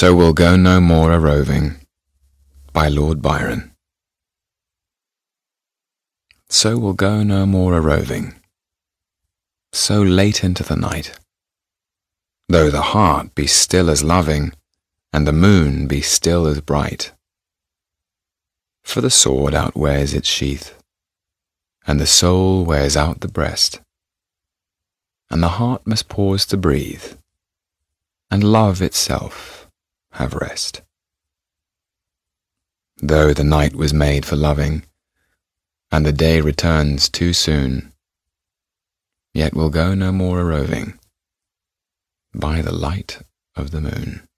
So We'll Go No More a Roving by Lord Byron. So we'll go no more a roving, so late into the night, though the heart be still as loving, and the moon be still as bright. For the sword outwears its sheath, and the soul wears out the breast, and the heart must pause to breathe, and love itself have rest. Though the night was made for loving, and the day returns too soon, yet we'll go no more a roving by the light of the moon.